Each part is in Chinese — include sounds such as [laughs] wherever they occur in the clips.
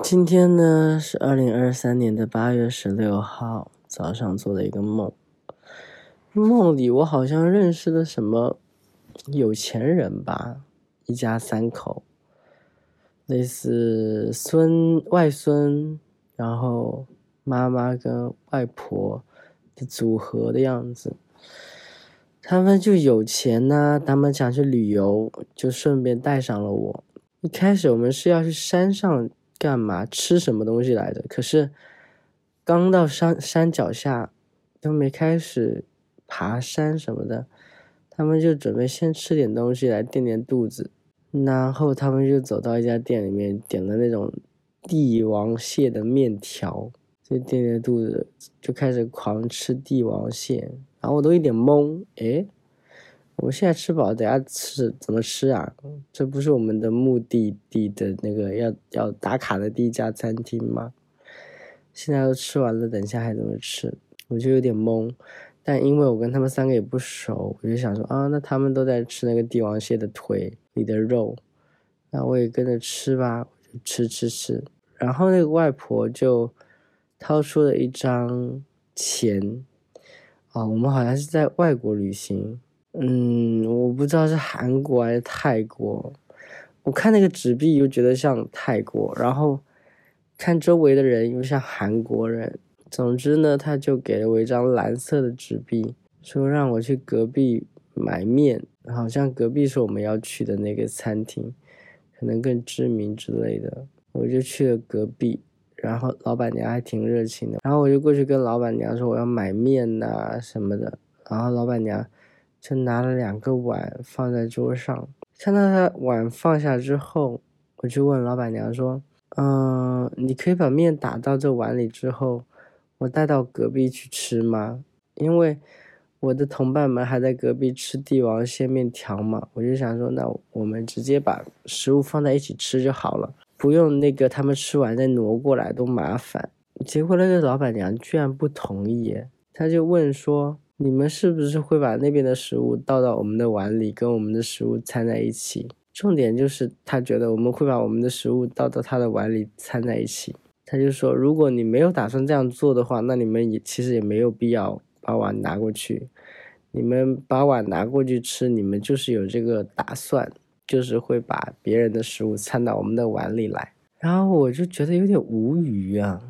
今天呢是二零二三年的八月十六号早上做的一个梦，梦里我好像认识了什么有钱人吧，一家三口，类似孙外孙，然后妈妈跟外婆的组合的样子。他们就有钱呢、他们想去旅游，就顺便带上了我。一开始我们是要去山上干嘛？吃什么东西来着？可是刚到山山脚下，都没开始爬山什么的，他们就准备先吃点东西来垫垫肚子。然后他们就走到一家店里面，点了那种帝王蟹的面条，就垫垫肚子，就开始狂吃帝王蟹。然后我都有点懵，诶，我现在吃饱，等下吃怎么吃啊？这不是我们的目的地的那个要要打卡的第一家餐厅吗？现在都吃完了，等一下还怎么吃？我就有点懵。但因为我跟他们三个也不熟，我就想说啊，那他们都在吃那个帝王蟹的腿里的肉，那我也跟着吃吧，吃吃吃。然后那个外婆就掏出了一张钱，啊、我们好像是在外国旅行，嗯，我不知道是韩国还是泰国。我看那个纸币又觉得像泰国，然后看周围的人又像韩国人。总之呢，他就给了我一张蓝色的纸币，说让我去隔壁买面，好像隔壁是我们要去的那个餐厅，可能更知名之类的。我就去了隔壁，然后老板娘还挺热情的，然后我就过去跟老板娘说我要买面呐、什么的，然后老板娘就拿了两个碗放在桌上，看到他碗放下之后，我就问老板娘说：“嗯、你可以把面打到这碗里之后，我带到隔壁去吃吗？因为我的同伴们还在隔壁吃帝王蟹面条嘛，我就想说，那我们直接把食物放在一起吃就好了，不用那个他们吃完再挪过来多麻烦。结果那个老板娘居然不同意耶，她就问说：“你们是不是会把那边的食物倒到我们的碗里，跟我们的食物掺在一起？”重点就是他觉得我们会把我们的食物倒到他的碗里掺在一起。他就说，如果你没有打算这样做的话，那你们也其实也没有必要把碗拿过去。你们把碗拿过去吃，你们就是有这个打算，就是会把别人的食物掺到我们的碗里来。然后我就觉得有点无语啊。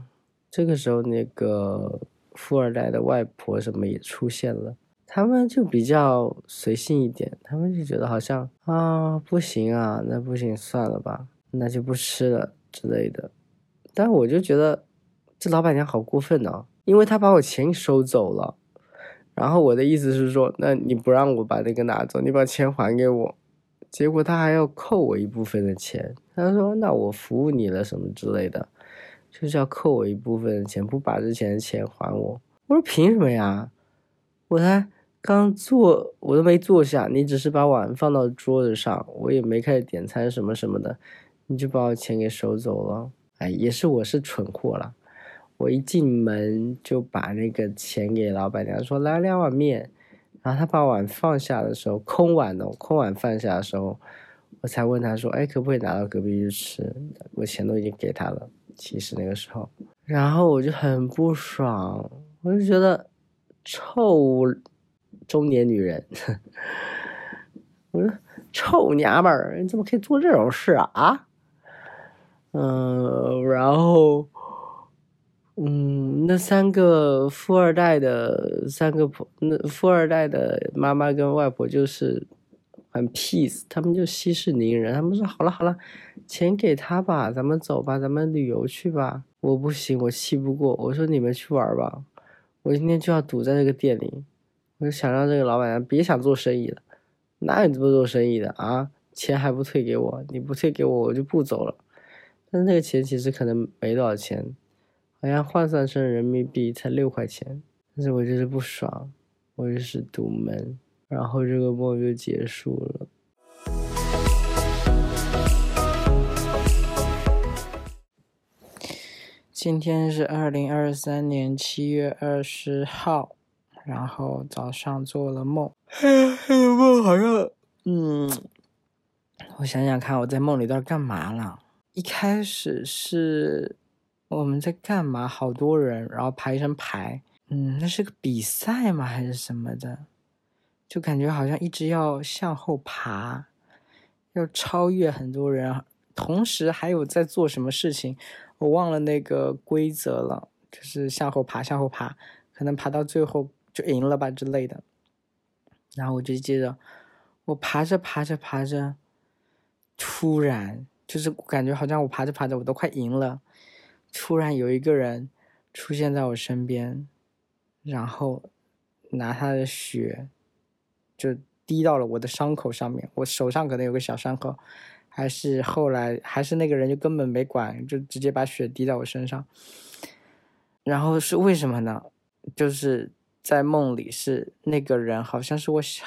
这个时候，那个富二代的外婆什么也出现了，他们就比较随性一点，他们就觉得好像啊不行啊，那不行算了吧，那就不吃了之类的。但我就觉得这老板娘好过分哦，因为她把我钱收走了，然后我的意思是说，那你不让我把那个拿走，你把钱还给我，结果她还要扣我一部分的钱，她说那我服务你了什么之类的，就是要扣我一部分钱，不把之前的钱还我。我说凭什么呀？我才刚坐，我都没坐下，你只是把碗放到桌子上，我也没开始点餐什么什么的，你就把我钱给收走了。哎，也是我是蠢货了。我一进门就把那个钱给老板娘，说来两碗面。然后他把碗放下的时候，空碗的，空碗放下的时候，我才问他说，哎，可不可以拿到隔壁去吃？我钱都已经给他了，其实那个时候，然后我就很不爽，我就觉得臭中年女人，[laughs] 我说臭娘们儿，你怎么可以做这种事啊？啊？嗯，然后，嗯，那三个富二代的三个婆，那富二代的妈妈跟外婆就是很 peace，他们就息事宁人，他们说好了好了，钱给他吧，咱们走吧，咱们旅游去吧。我不行，我气不过，我说你们去玩吧，我今天就要堵在这个店里，我就想让这个老板娘别想做生意了，哪有这么做生意的啊？钱还不退给我，你不退给我，我就不走了。但是那个钱其实可能没多少钱，好像换算成人民币才六块钱。但是我就是不爽，我就是堵门，然后这个梦就结束了。今天是二零二三年七月二十号，然后早上做了梦，这 [laughs] 个梦好像，嗯，我想想看，我在梦里都干嘛了？一开始是我们在干嘛？好多人，然后排成排，嗯，那是个比赛吗？还是什么的？就感觉好像一直要向后爬，要超越很多人，同时还有在做什么事情，我忘了那个规则了，就是向后爬，向后爬，可能爬到最后就赢了吧之类的。然后我就记得，我爬着爬着爬着，突然就是感觉好像我爬着爬着我都快赢了，突然有一个人出现在我身边，然后拿他的血就滴到了我的伤口上面，我手上可能有个小伤口，还是后来还是那个人就根本没管，就直接把血滴到我身上，然后是为什么呢？就是。在梦里是那个人，好像是我小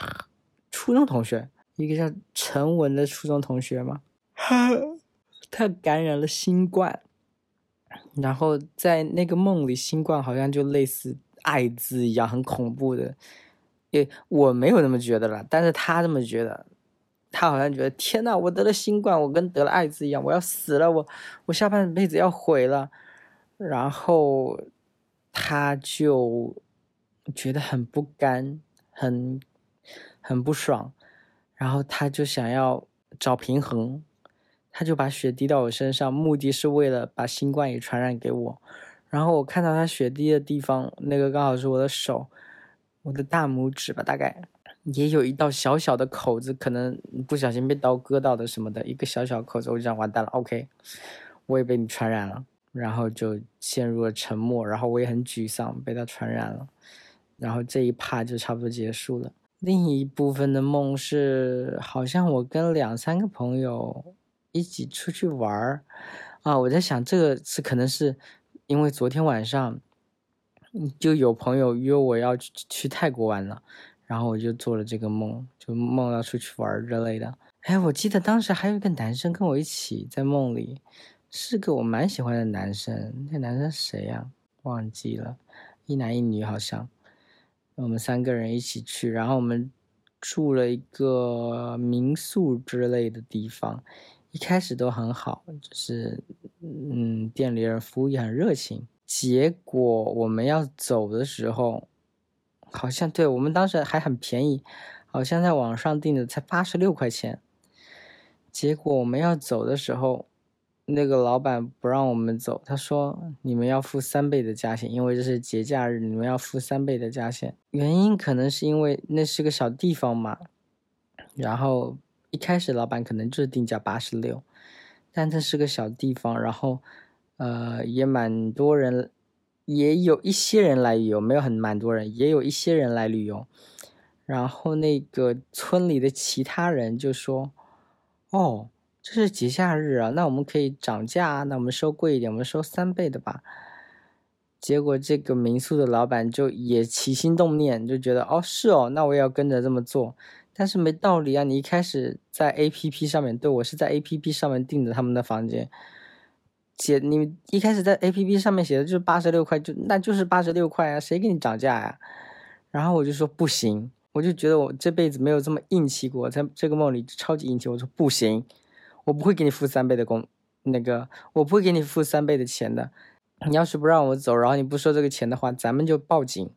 初中同学，一个叫陈文的初中同学嘛。[laughs] 他感染了新冠，然后在那个梦里，新冠好像就类似艾滋一样，很恐怖的。诶，我没有那么觉得了，但是他这么觉得，他好像觉得天呐，我得了新冠，我跟得了艾滋一样，我要死了，我我下半辈子要毁了。然后他就。觉得很不甘，很很不爽，然后他就想要找平衡，他就把血滴到我身上，目的是为了把新冠也传染给我。然后我看到他血滴的地方，那个刚好是我的手，我的大拇指吧，大概也有一道小小的口子，可能不小心被刀割到的什么的，一个小小口子，我就想完蛋了，OK，我也被你传染了，然后就陷入了沉默，然后我也很沮丧，被他传染了。然后这一趴就差不多结束了。另一部分的梦是，好像我跟两三个朋友一起出去玩儿啊。我在想，这个是可能是因为昨天晚上就有朋友约我要去去泰国玩了，然后我就做了这个梦，就梦到出去玩之类的。哎，我记得当时还有一个男生跟我一起在梦里，是个我蛮喜欢的男生。那男生谁呀？忘记了，一男一女好像。我们三个人一起去，然后我们住了一个民宿之类的地方，一开始都很好，就是嗯，店里人服务也很热情。结果我们要走的时候，好像对我们当时还很便宜，好像在网上订的才八十六块钱。结果我们要走的时候。那个老板不让我们走，他说你们要付三倍的价钱，因为这是节假日，你们要付三倍的价钱。原因可能是因为那是个小地方嘛，然后一开始老板可能就是定价八十六，但这是个小地方，然后呃也蛮多人，也有一些人来旅游，没有很蛮多人，也有一些人来旅游，然后那个村里的其他人就说，哦。这是节假日啊，那我们可以涨价，那我们收贵一点，我们收三倍的吧。结果这个民宿的老板就也起心动念，就觉得哦是哦，那我也要跟着这么做。但是没道理啊，你一开始在 A P P 上面对我是在 A P P 上面订的他们的房间，写你一开始在 A P P 上面写的就是八十六块，就那就是八十六块啊，谁给你涨价呀？然后我就说不行，我就觉得我这辈子没有这么硬气过，在这个梦里超级硬气，我说不行。我不会给你付三倍的工，那个我不会给你付三倍的钱的。你要是不让我走，然后你不收这个钱的话，咱们就报警。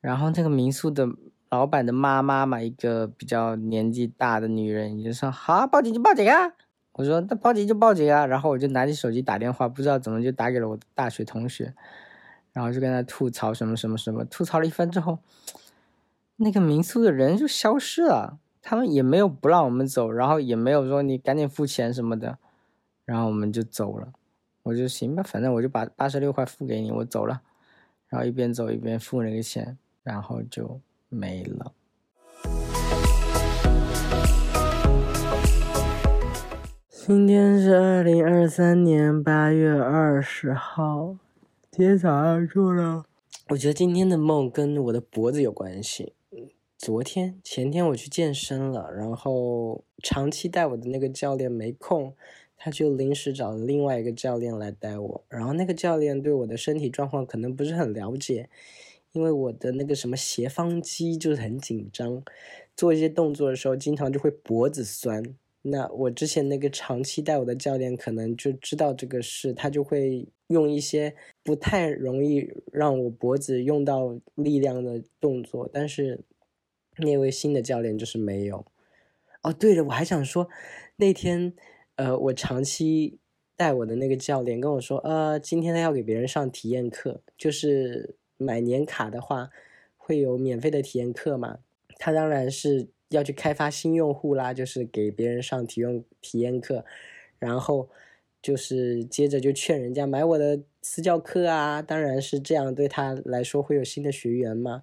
然后这个民宿的老板的妈妈嘛，一个比较年纪大的女人，你就说：“好，报警就报警啊！”我说：“那报警就报警啊！”然后我就拿起手机打电话，不知道怎么就打给了我大学同学，然后就跟他吐槽什么什么什么。吐槽了一番之后，那个民宿的人就消失了。他们也没有不让我们走，然后也没有说你赶紧付钱什么的，然后我们就走了。我就行吧，反正我就把八十六块付给你，我走了。然后一边走一边付那个钱，然后就没了。今天是二零二三年八月二十号，今天早上做了。我觉得今天的梦跟我的脖子有关系。昨天前天我去健身了，然后长期带我的那个教练没空，他就临时找了另外一个教练来带我。然后那个教练对我的身体状况可能不是很了解，因为我的那个什么斜方肌就是很紧张，做一些动作的时候经常就会脖子酸，那我之前那个长期带我的教练可能就知道这个事，他就会用一些不太容易让我脖子用到力量的动作，但是那位新的教练就是没有。哦，对了，我还想说，那天呃，我长期带我的那个教练跟我说，呃，今天他要给别人上体验课，就是买年卡的话会有免费的体验课嘛，他当然是。要去开发新用户啦，就是给别人上体验体验课，然后就是接着就劝人家买我的私教课啊，当然是这样，对他来说会有新的学员嘛。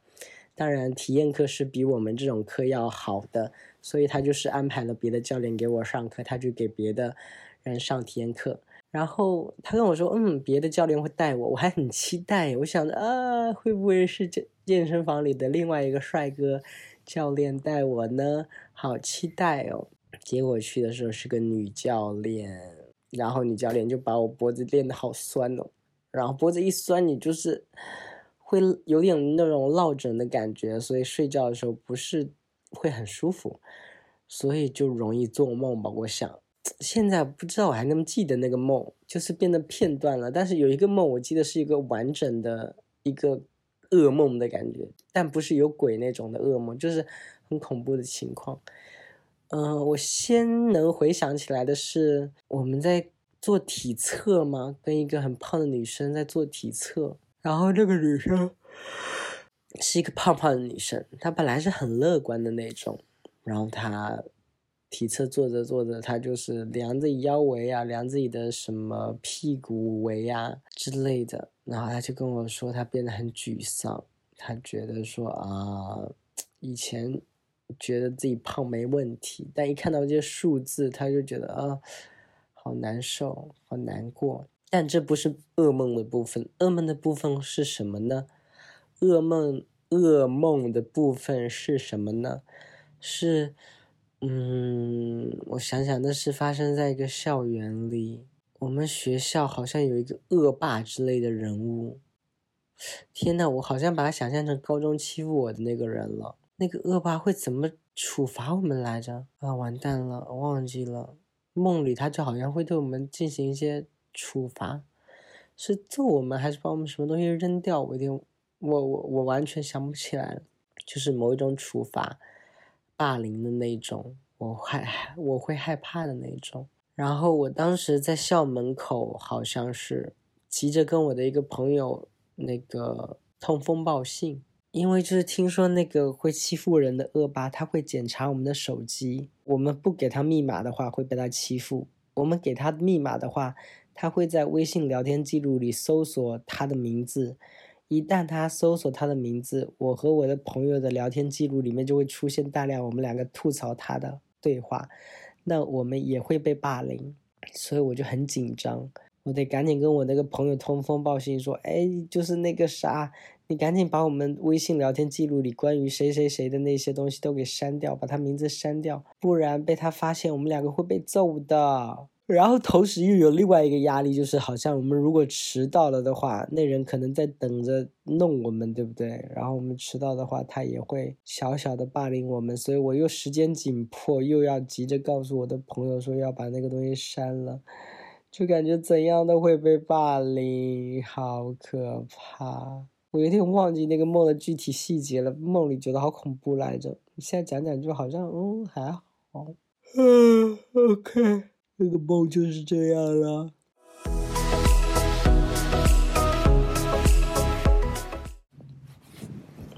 当然体验课是比我们这种课要好的，所以他就是安排了别的教练给我上课，他就给别的人上体验课。然后他跟我说，嗯，别的教练会带我，我还很期待，我想着啊，会不会是健健身房里的另外一个帅哥？教练带我呢，好期待哦！结果去的时候是个女教练，然后女教练就把我脖子练得好酸哦，然后脖子一酸，你就是会有点那种落枕的感觉，所以睡觉的时候不是会很舒服，所以就容易做梦吧。我想现在不知道我还能不能记得那个梦，就是变得片段了，但是有一个梦我记得是一个完整的一个。噩梦的感觉，但不是有鬼那种的噩梦，就是很恐怖的情况。嗯，我先能回想起来的是我们在做体测嘛，跟一个很胖的女生在做体测，然后这个女生是一个胖胖的女生，她本来是很乐观的那种，然后她。体测做着做着，他就是量自己腰围啊，量自己的什么屁股围啊之类的，然后他就跟我说，他变得很沮丧，他觉得说啊，以前觉得自己胖没问题，但一看到这些数字，他就觉得啊，好难受，好难过。但这不是噩梦的部分，噩梦的部分是什么呢？噩梦，噩梦的部分是什么呢？是。嗯，我想想，那是发生在一个校园里。我们学校好像有一个恶霸之类的人物。天呐，我好像把他想象成高中欺负我的那个人了。那个恶霸会怎么处罚我们来着？啊，完蛋了，我忘记了。梦里他就好像会对我们进行一些处罚，是揍我们还是把我们什么东西扔掉？我有点，我我我完全想不起来了。就是某一种处罚。霸凌的那种，我害我会害怕的那种。然后我当时在校门口，好像是急着跟我的一个朋友那个通风报信，因为就是听说那个会欺负人的恶霸，他会检查我们的手机，我们不给他密码的话会被他欺负，我们给他密码的话，他会在微信聊天记录里搜索他的名字。一旦他搜索他的名字，我和我的朋友的聊天记录里面就会出现大量我们两个吐槽他的对话，那我们也会被霸凌，所以我就很紧张，我得赶紧跟我那个朋友通风报信说，哎，就是那个啥，你赶紧把我们微信聊天记录里关于谁谁谁的那些东西都给删掉，把他名字删掉，不然被他发现，我们两个会被揍的。然后同时又有另外一个压力，就是好像我们如果迟到了的话，那人可能在等着弄我们，对不对？然后我们迟到的话，他也会小小的霸凌我们，所以我又时间紧迫，又要急着告诉我的朋友说要把那个东西删了，就感觉怎样都会被霸凌，好可怕！我有点忘记那个梦的具体细节了，梦里觉得好恐怖来着，现在讲讲就好像嗯还好，嗯，OK。那个梦就是这样了。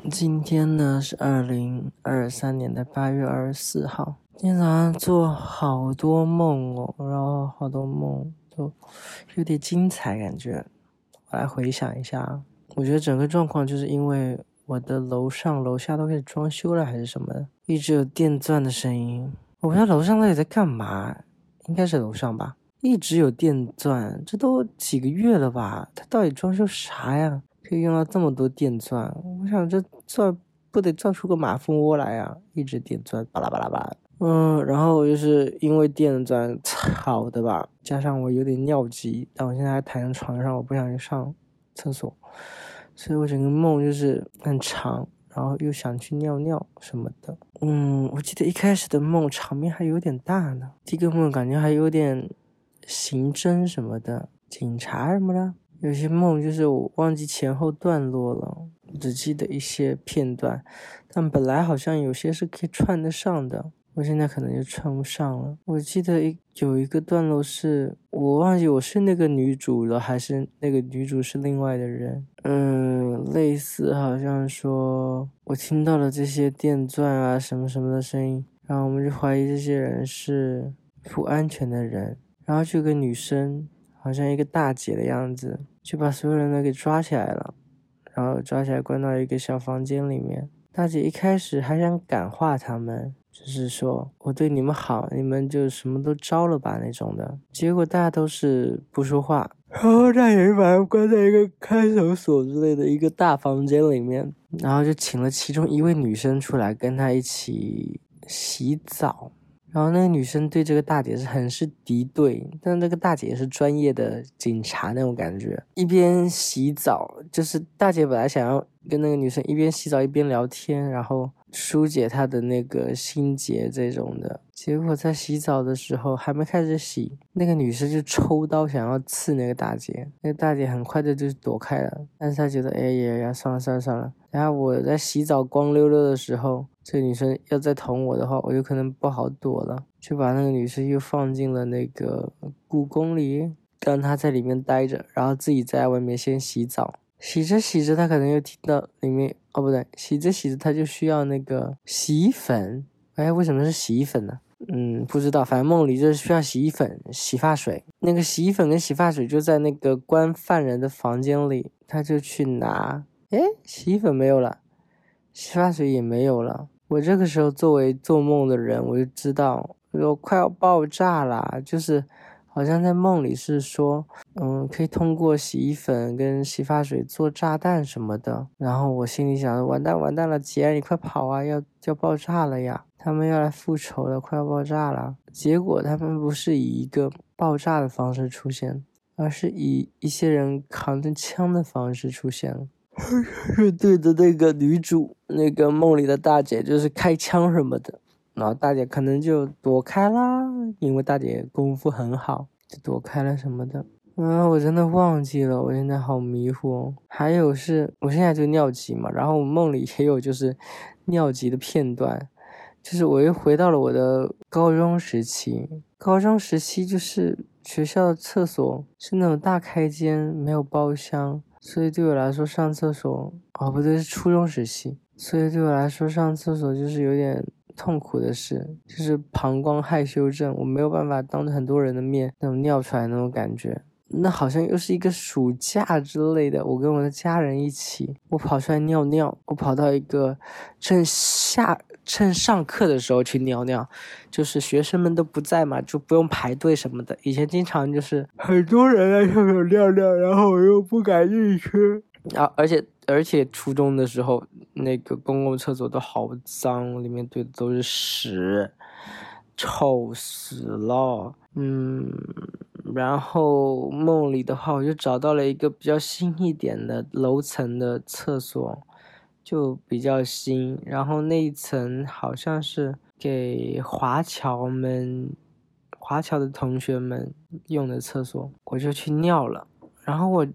今天呢是二零二三年的八月二十四号。今天早上做好多梦哦，然后好多梦都有点精彩感觉。我来回想一下，我觉得整个状况就是因为我的楼上楼下都开始装修了，还是什么的，一直有电钻的声音。我不知道楼上到底在干嘛，应该是楼上吧。一直有电钻，这都几个月了吧？他到底装修啥呀？可以用到这么多电钻？我想这钻不得钻出个马蜂窝来呀！一直电钻，巴拉巴拉巴。嗯，然后就是因为电钻吵的吧，加上我有点尿急，但我现在还躺在床上，我不想去上厕所，所以我整个梦就是很长。然后又想去尿尿什么的。嗯，我记得一开始的梦场面还有点大呢，第一个梦感觉还有点刑侦什么的，警察什么的。有些梦就是我忘记前后段落了，只记得一些片段，但本来好像有些是可以串得上的。我现在可能就穿不上了。我记得一有一个段落是我忘记我是那个女主了，还是那个女主是另外的人。嗯，类似好像说我听到了这些电钻啊什么什么的声音，然后我们就怀疑这些人是不安全的人。然后就有个女生，好像一个大姐的样子，就把所有人都给抓起来了，然后抓起来关到一个小房间里面。大姐一开始还想感化他们。就是说我对你们好，你们就什么都招了吧那种的。结果大家都是不说话，[laughs] 然后大爷把他关在一个看守所之类的一个大房间里面，然后就请了其中一位女生出来跟他一起洗澡。然后那个女生对这个大姐是很是敌对，但那个大姐也是专业的警察那种感觉。一边洗澡，就是大姐本来想要跟那个女生一边洗澡一边聊天，然后。疏解他的那个心结这种的结果，在洗澡的时候还没开始洗，那个女生就抽刀想要刺那个大姐，那个大姐很快的就躲开了。但是她觉得，哎呀呀，算了算了算了。然后我在洗澡光溜溜的时候，这个女生要再捅我的话，我有可能不好躲了，就把那个女生又放进了那个故宫里，让她在里面待着，然后自己在外面先洗澡。洗着洗着，他可能又听到里面哦，不对，洗着洗着他就需要那个洗衣粉。哎，为什么是洗衣粉呢？嗯，不知道，反正梦里就是需要洗衣粉、洗发水。那个洗衣粉跟洗发水就在那个关犯人的房间里，他就去拿。哎，洗衣粉没有了，洗发水也没有了。我这个时候作为做梦的人，我就知道我快要爆炸了，就是。好像在梦里是说，嗯，可以通过洗衣粉跟洗发水做炸弹什么的。然后我心里想，完蛋完蛋了，姐你快跑啊，要要爆炸了呀！他们要来复仇了，快要爆炸了。结果他们不是以一个爆炸的方式出现，而是以一些人扛着枪的方式出现了，是 [laughs] 对着那个女主，那个梦里的大姐，就是开枪什么的。然后大姐可能就躲开啦，因为大姐功夫很好，就躲开了什么的。嗯，我真的忘记了，我现在好迷糊哦。还有是，我现在就尿急嘛，然后梦里也有就是尿急的片段，就是我又回到了我的高中时期。高中时期就是学校的厕所是那种大开间，没有包厢，所以对我来说上厕所，哦不对，是初中时期，所以对我来说上厕所就是有点。痛苦的是，就是膀胱害羞症，我没有办法当着很多人的面那种尿出来那种感觉。那好像又是一个暑假之类的，我跟我的家人一起，我跑出来尿尿，我跑到一个趁下趁上课的时候去尿尿，就是学生们都不在嘛，就不用排队什么的。以前经常就是很多人在上面尿尿，然后我又不敢进去。啊，而且而且初中的时候，那个公共厕所都好脏，里面堆的都是屎，臭死了。嗯，然后梦里的话，我就找到了一个比较新一点的楼层的厕所，就比较新。然后那一层好像是给华侨们、华侨的同学们用的厕所，我就去尿了。然后我。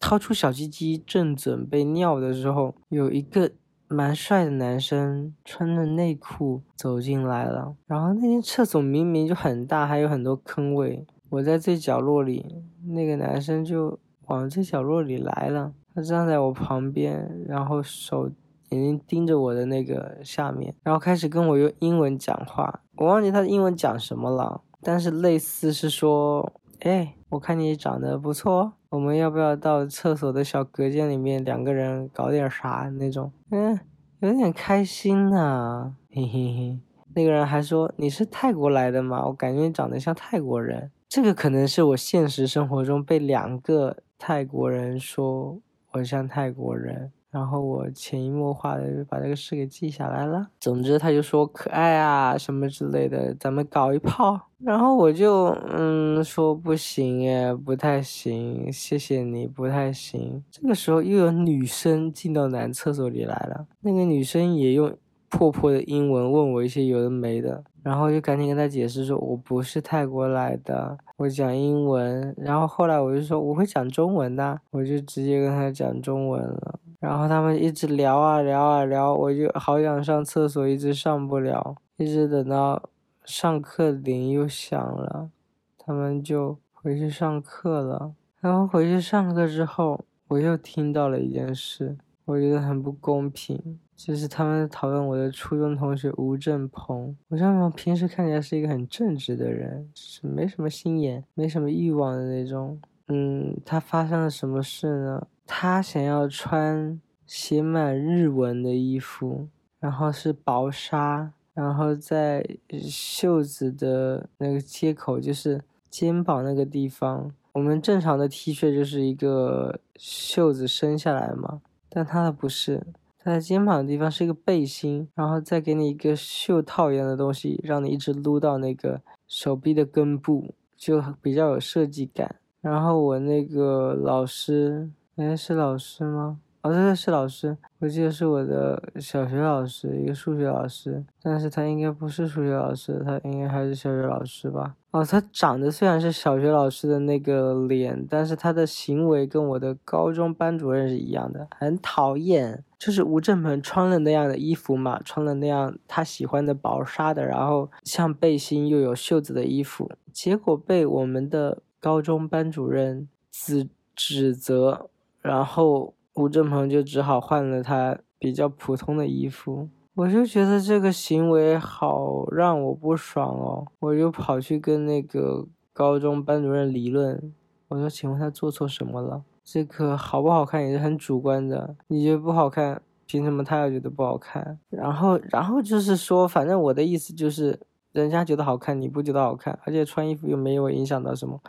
掏出小鸡鸡，正准备尿的时候，有一个蛮帅的男生穿着内裤走进来了。然后那间厕所明明就很大，还有很多坑位。我在最角落里，那个男生就往这角落里来了。他站在我旁边，然后手眼睛盯着我的那个下面，然后开始跟我用英文讲话。我忘记他的英文讲什么了，但是类似是说：“哎，我看你长得不错。”我们要不要到厕所的小隔间里面两个人搞点啥那种？嗯，有点开心呢，嘿嘿嘿。那个人还说你是泰国来的吗？我感觉你长得像泰国人。这个可能是我现实生活中被两个泰国人说我像泰国人。然后我潜移默化的就把这个事给记下来了。总之，他就说可爱啊什么之类的，咱们搞一炮。然后我就嗯说不行耶，不太行，谢谢你，不太行。这个时候又有女生进到男厕所里来了，那个女生也用破破的英文问我一些有的没的。然后就赶紧跟他解释说，我不是泰国来的，我讲英文。然后后来我就说我会讲中文的，我就直接跟他讲中文了。然后他们一直聊啊聊啊聊，我就好想上厕所，一直上不了，一直等到上课铃又响了，他们就回去上课了。然后回去上课之后，我又听到了一件事，我觉得很不公平。就是他们讨论我的初中同学吴正鹏。吴正鹏平时看起来是一个很正直的人，是没什么心眼、没什么欲望的那种。嗯，他发生了什么事呢？他想要穿写满日文的衣服，然后是薄纱，然后在袖子的那个接口，就是肩膀那个地方。我们正常的 T 恤就是一个袖子伸下来嘛，但他的不是。他在肩膀的地方是一个背心，然后再给你一个袖套一样的东西，让你一直撸到那个手臂的根部，就比较有设计感。然后我那个老师，哎，是老师吗？哦，对，是老师，我记得是我的小学老师，一个数学老师，但是他应该不是数学老师，他应该还是小学老师吧？哦，他长得虽然是小学老师的那个脸，但是他的行为跟我的高中班主任是一样的，很讨厌。就是吴正鹏穿了那样的衣服嘛，穿了那样他喜欢的薄纱的，然后像背心又有袖子的衣服，结果被我们的高中班主任指指责，然后。吴正鹏就只好换了他比较普通的衣服，我就觉得这个行为好让我不爽哦，我就跑去跟那个高中班主任理论，我说：“请问他做错什么了？这个好不好看也是很主观的，你觉得不好看，凭什么他要觉得不好看？然后，然后就是说，反正我的意思就是，人家觉得好看，你不觉得好看，而且穿衣服又没有影响到什么。”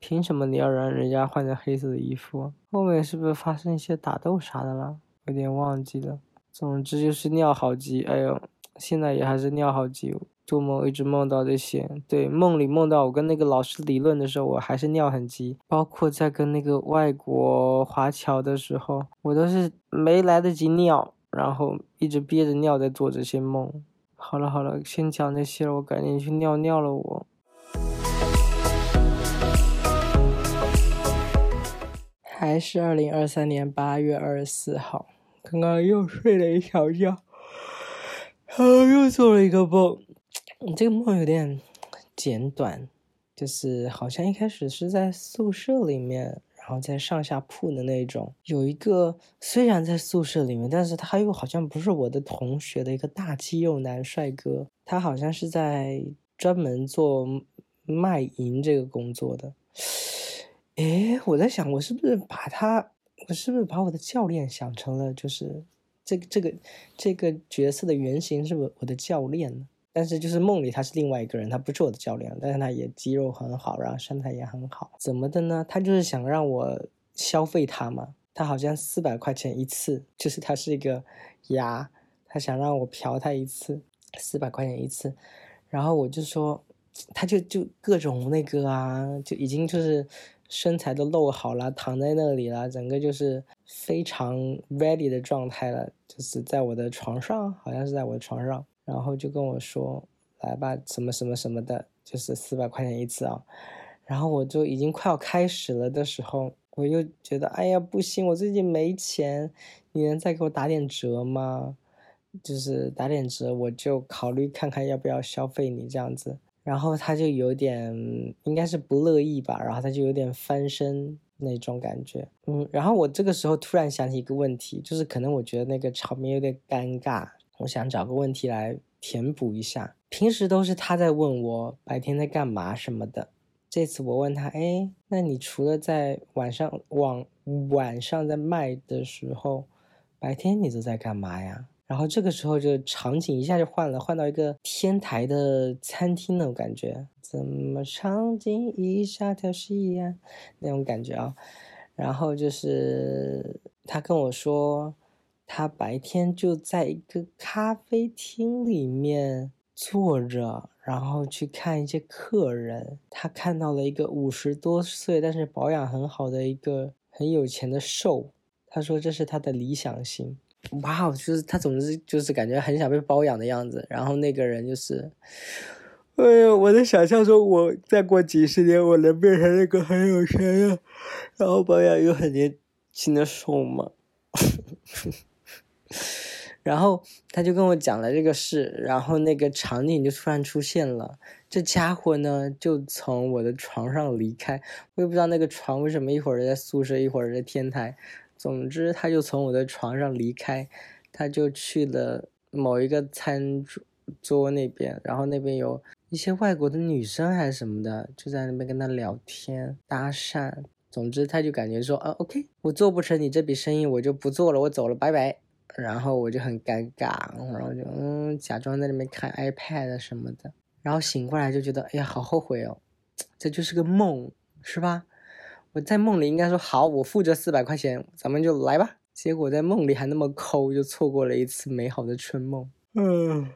凭什么你要让人家换成黑色的衣服？后面是不是发生一些打斗啥的了？有点忘记了。总之就是尿好急，哎呦，现在也还是尿好急。做梦一直梦到这些，对，梦里梦到我跟那个老师理论的时候，我还是尿很急。包括在跟那个外国华侨的时候，我都是没来得及尿，然后一直憋着尿在做这些梦。好了好了，先讲这些了，我赶紧去尿尿了，我。还是二零二三年八月二十四号，刚刚又睡了一小觉，然后又做了一个梦。这个梦有点简短，就是好像一开始是在宿舍里面，然后在上下铺的那种。有一个虽然在宿舍里面，但是他又好像不是我的同学的一个大肌肉男帅哥，他好像是在专门做卖淫这个工作的。哎，我在想，我是不是把他，我是不是把我的教练想成了就是这个这个这个角色的原型，是不是我的教练呢？但是就是梦里他是另外一个人，他不是我的教练，但是他也肌肉很好，然后身材也很好，怎么的呢？他就是想让我消费他嘛，他好像四百块钱一次，就是他是一个牙，他想让我嫖他一次，四百块钱一次，然后我就说，他就就各种那个啊，就已经就是。身材都露好了，躺在那里了，整个就是非常 ready 的状态了，就是在我的床上，好像是在我的床上，然后就跟我说：“来吧，什么什么什么的，就是四百块钱一次啊。”然后我就已经快要开始了的时候，我又觉得，哎呀，不行，我最近没钱，你能再给我打点折吗？就是打点折，我就考虑看看要不要消费你这样子。然后他就有点，应该是不乐意吧，然后他就有点翻身那种感觉，嗯，然后我这个时候突然想起一个问题，就是可能我觉得那个场面有点尴尬，我想找个问题来填补一下。平时都是他在问我白天在干嘛什么的，这次我问他，哎，那你除了在晚上往晚上在卖的时候，白天你都在干嘛呀？然后这个时候就场景一下就换了，换到一个天台的餐厅那种感觉，怎么场景一下跳戏呀那种感觉啊。然后就是他跟我说，他白天就在一个咖啡厅里面坐着，然后去看一些客人。他看到了一个五十多岁但是保养很好的一个很有钱的瘦，他说这是他的理想型。哇，就是他总之就是感觉很想被包养的样子。然后那个人就是，哎呀，我在想象中，我再过几十年，我能变成那个很有钱的，然后保养又很年轻的瘦吗？然后他就跟我讲了这个事，然后那个场景就突然出现了。这家伙呢，就从我的床上离开，我也不知道那个床为什么一会儿在宿舍，一会儿在天台。总之，他就从我的床上离开，他就去了某一个餐桌桌那边，然后那边有一些外国的女生还是什么的，就在那边跟他聊天搭讪。总之，他就感觉说，啊，OK，我做不成你这笔生意，我就不做了，我走了，拜拜。然后我就很尴尬，然后就嗯，假装在那边看 iPad 什么的。然后醒过来就觉得，哎呀，好后悔哦，这就是个梦，是吧？我在梦里应该说好，我付这四百块钱，咱们就来吧。结果在梦里还那么抠，就错过了一次美好的春梦。嗯。